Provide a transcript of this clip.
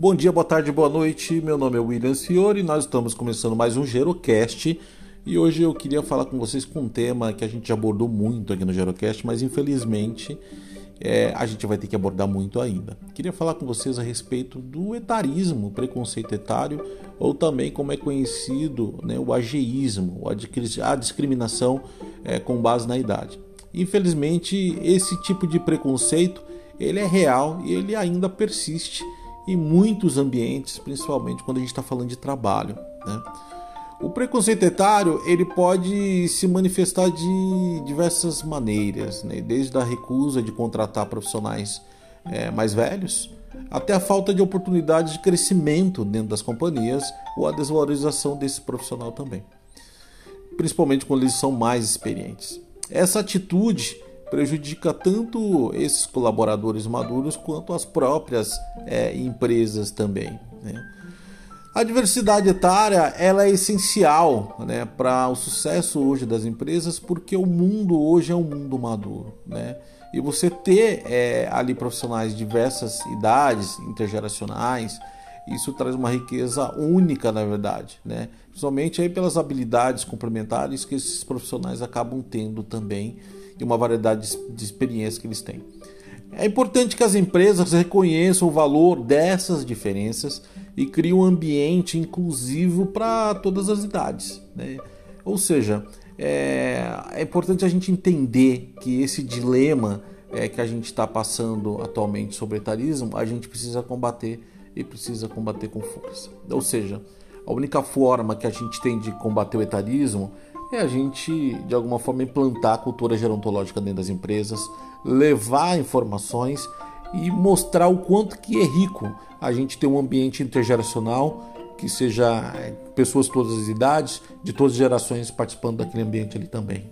Bom dia, boa tarde, boa noite. Meu nome é William Fiore e nós estamos começando mais um Gerocast. E hoje eu queria falar com vocês com um tema que a gente abordou muito aqui no Gerocast, mas infelizmente é, a gente vai ter que abordar muito ainda. Queria falar com vocês a respeito do etarismo, preconceito etário, ou também como é conhecido né, o ageísmo, a discriminação é, com base na idade. Infelizmente, esse tipo de preconceito ele é real e ele ainda persiste em muitos ambientes, principalmente quando a gente está falando de trabalho. Né? O preconceito etário ele pode se manifestar de diversas maneiras, né? desde a recusa de contratar profissionais é, mais velhos até a falta de oportunidades de crescimento dentro das companhias ou a desvalorização desse profissional também, principalmente quando eles são mais experientes. Essa atitude prejudica tanto esses colaboradores maduros quanto as próprias é, empresas também. Né? A diversidade etária ela é essencial né, para o sucesso hoje das empresas porque o mundo hoje é um mundo maduro. Né? E você ter é, ali profissionais de diversas idades, intergeracionais, isso traz uma riqueza única, na verdade, né? principalmente aí pelas habilidades complementares que esses profissionais acabam tendo também e uma variedade de experiências que eles têm. É importante que as empresas reconheçam o valor dessas diferenças e criem um ambiente inclusivo para todas as idades. Né? Ou seja, é, é, importante a gente entender que esse dilema é, que a gente está passando atualmente sobre etarismo, a gente precisa combater e precisa combater com força. Ou seja, a única forma que a gente tem de combater o etarismo é a gente, de alguma forma, implantar a cultura gerontológica dentro das empresas, levar informações e mostrar o quanto que é rico a gente ter um ambiente intergeracional que seja pessoas de todas as idades, de todas as gerações participando daquele ambiente ali também.